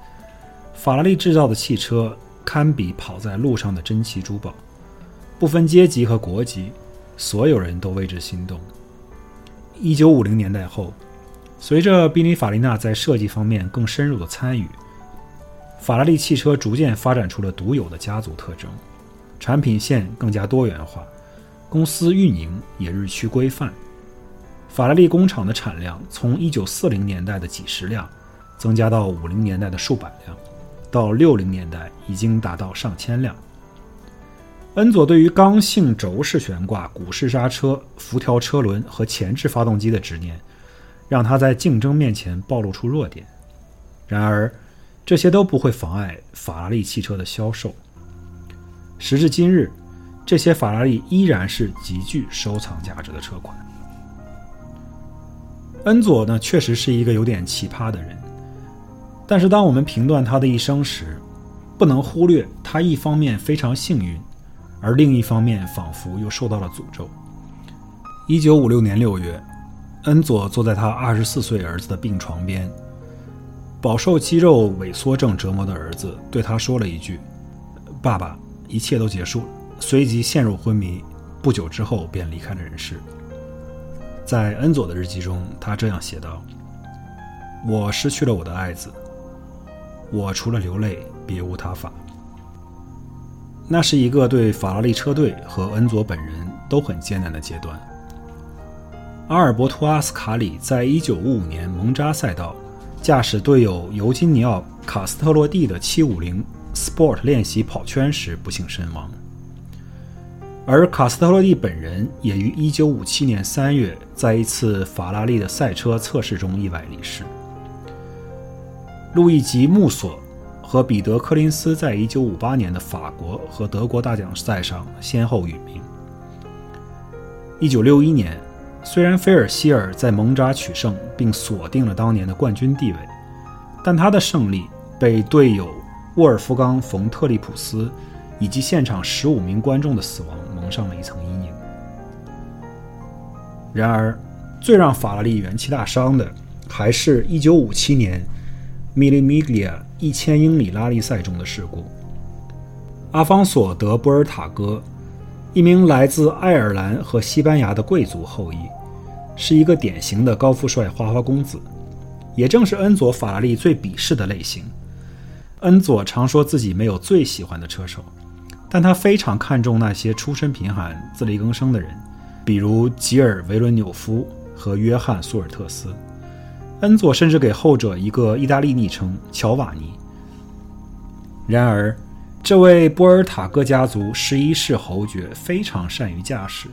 法拉利制造的汽车堪比跑在路上的珍奇珠宝，不分阶级和国籍，所有人都为之心动。一九五零年代后，随着宾尼法利纳在设计方面更深入的参与，法拉利汽车逐渐发展出了独有的家族特征。产品线更加多元化，公司运营也日趋规范。法拉利工厂的产量从1940年代的几十辆，增加到50年代的数百辆，到60年代已经达到上千辆。恩佐对于刚性轴式悬挂、鼓式刹车、辐条车轮和前置发动机的执念，让他在竞争面前暴露出弱点。然而，这些都不会妨碍法拉利汽车的销售。时至今日，这些法拉利依然是极具收藏价值的车款。恩佐呢，确实是一个有点奇葩的人，但是当我们评断他的一生时，不能忽略他一方面非常幸运，而另一方面仿佛又受到了诅咒。一九五六年六月，恩佐坐在他二十四岁儿子的病床边，饱受肌肉萎缩症折磨的儿子对他说了一句：“爸爸。”一切都结束了，随即陷入昏迷。不久之后便离开了人世。在恩佐的日记中，他这样写道：“我失去了我的爱子，我除了流泪别无他法。”那是一个对法拉利车队和恩佐本人都很艰难的阶段。阿尔伯托·阿斯卡里在1955年蒙扎赛道驾驶队友尤金尼奥·卡斯特洛蒂的750。Sport 练习跑圈时不幸身亡，而卡斯特洛蒂本人也于1957年3月在一次法拉利的赛车测试中意外离世。路易吉·穆索和彼得·柯林斯在1958年的法国和德国大奖赛上先后殒命。1961年，虽然菲尔希尔在蒙扎取胜并锁定了当年的冠军地位，但他的胜利被队友。沃尔夫冈·冯特利普斯以及现场十五名观众的死亡蒙上了一层阴影。然而，最让法拉利元气大伤的，还是一九五七年米利米利亚一千英里拉力赛中的事故。阿方索·德波尔塔戈，一名来自爱尔兰和西班牙的贵族后裔，是一个典型的高富帅花花公子，也正是恩佐·法拉利最鄙视的类型。恩佐常说自己没有最喜欢的车手，但他非常看重那些出身贫寒、自力更生的人，比如吉尔维伦纽夫和约翰苏尔特斯。恩佐甚至给后者一个意大利昵称“乔瓦尼”。然而，这位波尔塔戈家族十一世侯爵非常善于驾驶，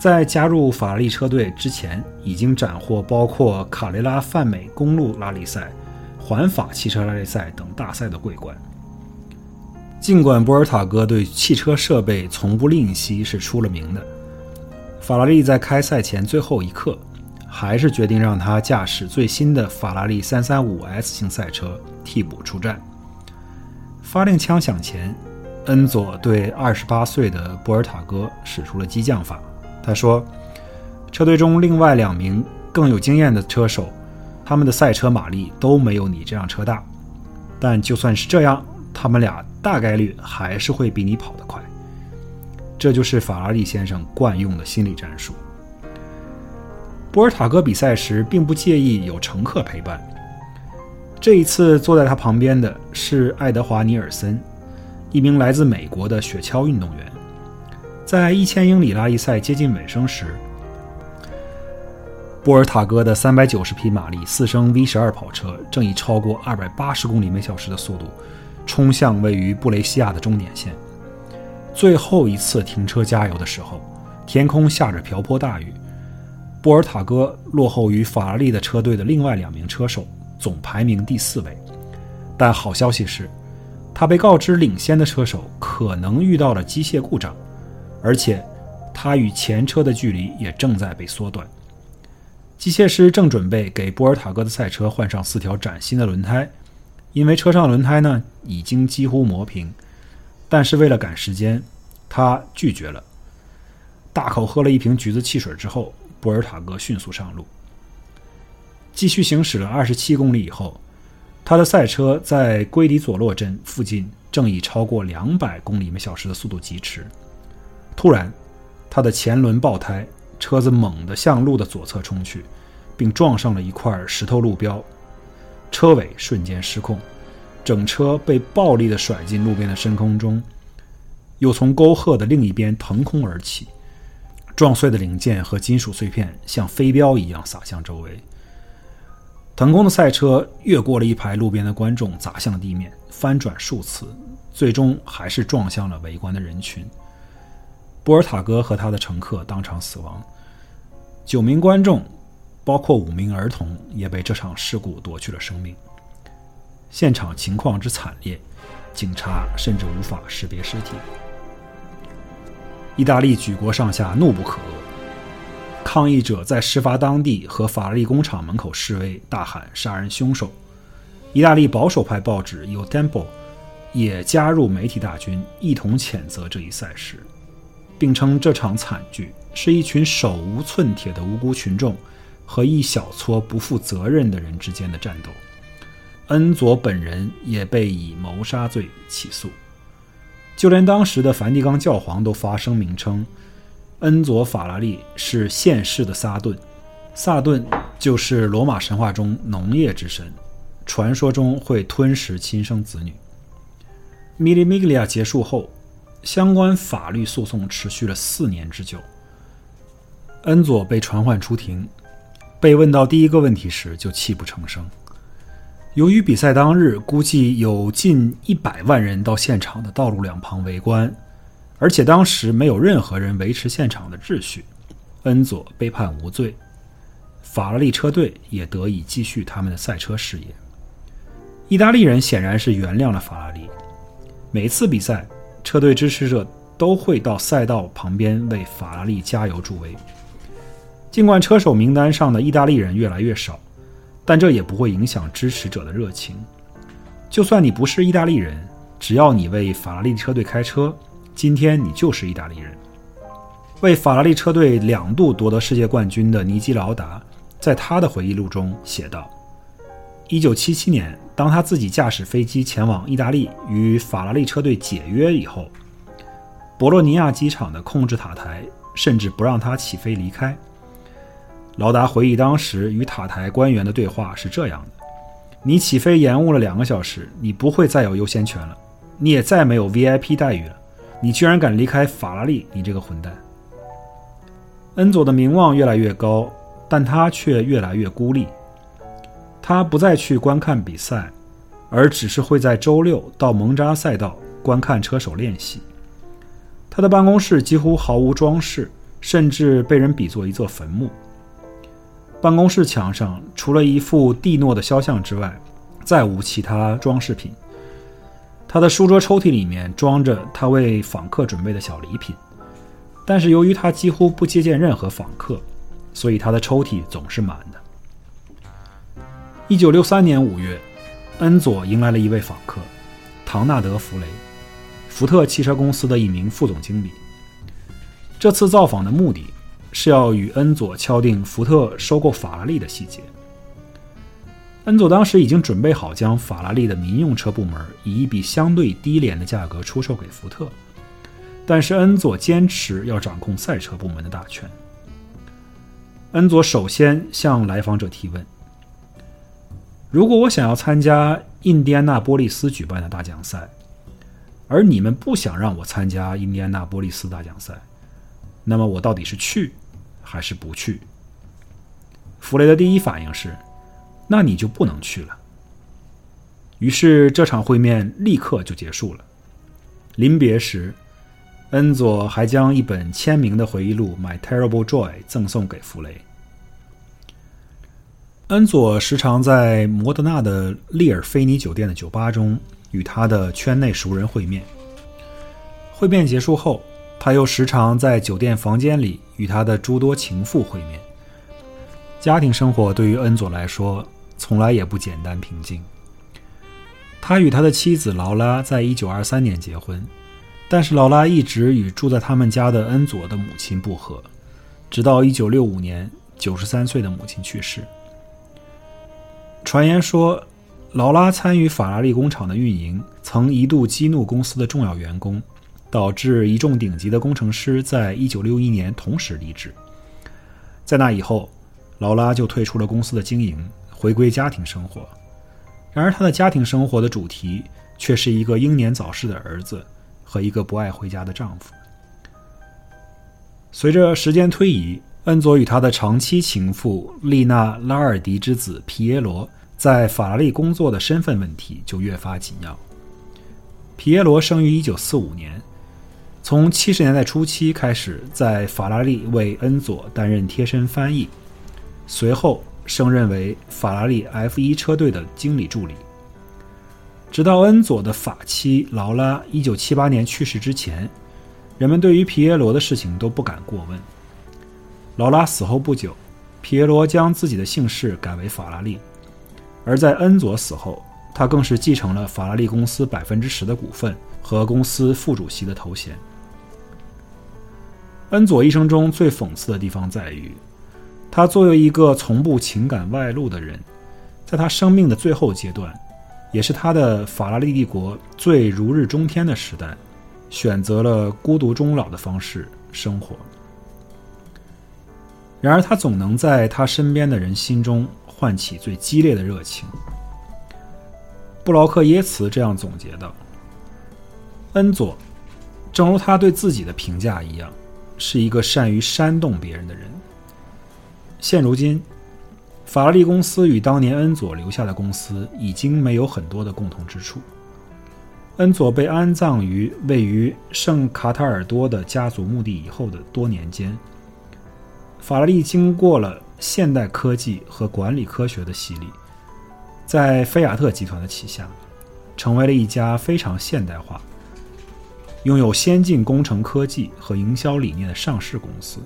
在加入法拉利车队之前，已经斩获包括卡雷拉泛美公路拉力赛。环法汽车拉力赛等大赛的桂冠。尽管波尔塔戈对汽车设备从不吝惜，是出了名的，法拉利在开赛前最后一刻，还是决定让他驾驶最新的法拉利 335S 型赛车替补出战。发令枪响前，恩佐对28岁的波尔塔戈使出了激将法。他说：“车队中另外两名更有经验的车手。”他们的赛车马力都没有你这辆车大，但就算是这样，他们俩大概率还是会比你跑得快。这就是法拉利先生惯用的心理战术。波尔塔哥比赛时并不介意有乘客陪伴。这一次坐在他旁边的是爱德华·尼尔森，一名来自美国的雪橇运动员。在一千英里拉力赛接近尾声时，波尔塔哥的三百九十匹马力四升 V 十二跑车正以超过二百八十公里每小时的速度冲向位于布雷西亚的终点线。最后一次停车加油的时候，天空下着瓢泼大雨。波尔塔哥落后于法拉利的车队的另外两名车手，总排名第四位。但好消息是，他被告知领先的车手可能遇到了机械故障，而且他与前车的距离也正在被缩短。机械师正准备给波尔塔哥的赛车换上四条崭新的轮胎，因为车上轮胎呢已经几乎磨平。但是为了赶时间，他拒绝了。大口喝了一瓶橘子汽水之后。波尔塔哥迅速上路，继续行驶了二十七公里以后，他的赛车在圭迪佐洛镇附近正以超过两百公里每小时的速度疾驰。突然，他的前轮爆胎，车子猛地向路的左侧冲去，并撞上了一块石头路标，车尾瞬间失控，整车被暴力地甩进路边的深空中，又从沟壑的另一边腾空而起。撞碎的零件和金属碎片像飞镖一样洒向周围。腾空的赛车越过了一排路边的观众，砸向了地面，翻转数次，最终还是撞向了围观的人群。波尔塔哥和他的乘客当场死亡，九名观众，包括五名儿童，也被这场事故夺去了生命。现场情况之惨烈，警察甚至无法识别尸体。意大利举国上下怒不可遏，抗议者在事发当地和法拉利工厂门口示威，大喊“杀人凶手”。意大利保守派报纸《有 Tempo》也加入媒体大军，一同谴责这一赛事，并称这场惨剧是一群手无寸铁的无辜群众和一小撮不负责任的人之间的战斗。恩佐本人也被以谋杀罪起诉。就连当时的梵蒂冈教皇都发声明称，恩佐·法拉利是现世的萨顿。萨顿就是罗马神话中农业之神，传说中会吞食亲生子女。米利米格利亚结束后，相关法律诉讼持续了四年之久。恩佐被传唤出庭，被问到第一个问题时就泣不成声。由于比赛当日估计有近一百万人到现场的道路两旁围观，而且当时没有任何人维持现场的秩序，恩佐被判无罪，法拉利车队也得以继续他们的赛车事业。意大利人显然是原谅了法拉利，每次比赛，车队支持者都会到赛道旁边为法拉利加油助威。尽管车手名单上的意大利人越来越少。但这也不会影响支持者的热情。就算你不是意大利人，只要你为法拉利车队开车，今天你就是意大利人。为法拉利车队两度夺得世界冠军的尼基劳达，在他的回忆录中写道：“1977 年，当他自己驾驶飞机前往意大利与法拉利车队解约以后，博洛尼亚机场的控制塔台甚至不让他起飞离开。”劳达回忆当时与塔台官员的对话是这样的：“你起飞延误了两个小时，你不会再有优先权了，你也再没有 VIP 待遇了。你居然敢离开法拉利，你这个混蛋！”恩佐的名望越来越高，但他却越来越孤立。他不再去观看比赛，而只是会在周六到蒙扎赛道观看车手练习。他的办公室几乎毫无装饰，甚至被人比作一座坟墓。办公室墙上除了一幅蒂诺的肖像之外，再无其他装饰品。他的书桌抽屉里面装着他为访客准备的小礼品，但是由于他几乎不接见任何访客，所以他的抽屉总是满的。一九六三年五月，恩佐迎来了一位访客，唐纳德·弗雷，福特汽车公司的一名副总经理。这次造访的目的。是要与恩佐敲定福特收购法拉利的细节。恩佐当时已经准备好将法拉利的民用车部门以一笔相对低廉的价格出售给福特，但是恩佐坚持要掌控赛车部门的大权。恩佐首先向来访者提问：“如果我想要参加印第安纳波利斯举办的大奖赛，而你们不想让我参加印第安纳波利斯大奖赛，那么我到底是去还是不去？”弗雷的第一反应是：“那你就不能去了。”于是这场会面立刻就结束了。临别时，恩佐还将一本签名的回忆录《My Terrible Joy》赠送给弗雷。恩佐时常在摩德纳的利尔菲尼酒店的酒吧中与他的圈内熟人会面。会面结束后，他又时常在酒店房间里与他的诸多情妇会面。家庭生活对于恩佐来说，从来也不简单平静。他与他的妻子劳拉在一九二三年结婚，但是劳拉一直与住在他们家的恩佐的母亲不和，直到一九六五年，九十三岁的母亲去世。传言说，劳拉参与法拉利工厂的运营，曾一度激怒公司的重要员工，导致一众顶级的工程师在一九六一年同时离职。在那以后，劳拉就退出了公司的经营，回归家庭生活。然而，他的家庭生活的主题却是一个英年早逝的儿子和一个不爱回家的丈夫。随着时间推移，恩佐与他的长期情妇丽娜·拉尔迪之子皮耶罗在法拉利工作的身份问题就越发紧要。皮耶罗生于1945年，从70年代初期开始在法拉利为恩佐担任贴身翻译，随后。升任为法拉利 F1 车队的经理助理，直到恩佐的法妻劳拉1978年去世之前，人们对于皮耶罗的事情都不敢过问。劳拉死后不久，皮耶罗将自己的姓氏改为法拉利，而在恩佐死后，他更是继承了法拉利公司百分之十的股份和公司副主席的头衔。恩佐一生中最讽刺的地方在于。他作为一个从不情感外露的人，在他生命的最后阶段，也是他的法拉利帝国最如日中天的时代，选择了孤独终老的方式生活。然而，他总能在他身边的人心中唤起最激烈的热情。布劳克耶茨这样总结道：“恩佐，正如他对自己的评价一样，是一个善于煽动别人的人。”现如今，法拉利公司与当年恩佐留下的公司已经没有很多的共同之处。恩佐被安葬于位于圣卡塔尔多的家族墓地以后的多年间，法拉利经过了现代科技和管理科学的洗礼，在菲亚特集团的旗下，成为了一家非常现代化、拥有先进工程科技和营销理念的上市公司。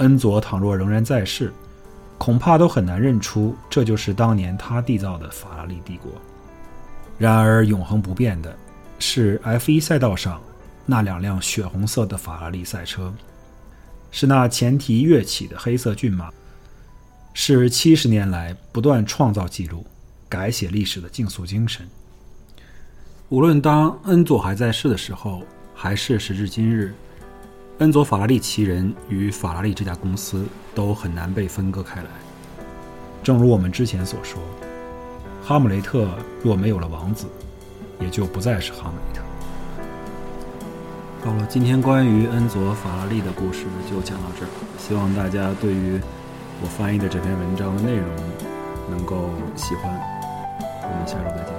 恩佐倘若仍然在世，恐怕都很难认出这就是当年他缔造的法拉利帝国。然而，永恒不变的是 F1 赛道上那两辆血红色的法拉利赛车，是那前蹄跃起的黑色骏马，是七十年来不断创造纪录、改写历史的竞速精神。无论当恩佐还在世的时候，还是时至今日。恩佐·法拉利奇人与法拉利这家公司都很难被分割开来。正如我们之前所说，哈姆雷特若没有了王子，也就不再是哈姆雷特。好了，今天关于恩佐·法拉利的故事就讲到这儿。希望大家对于我翻译的这篇文章的内容能够喜欢。我们下周再见。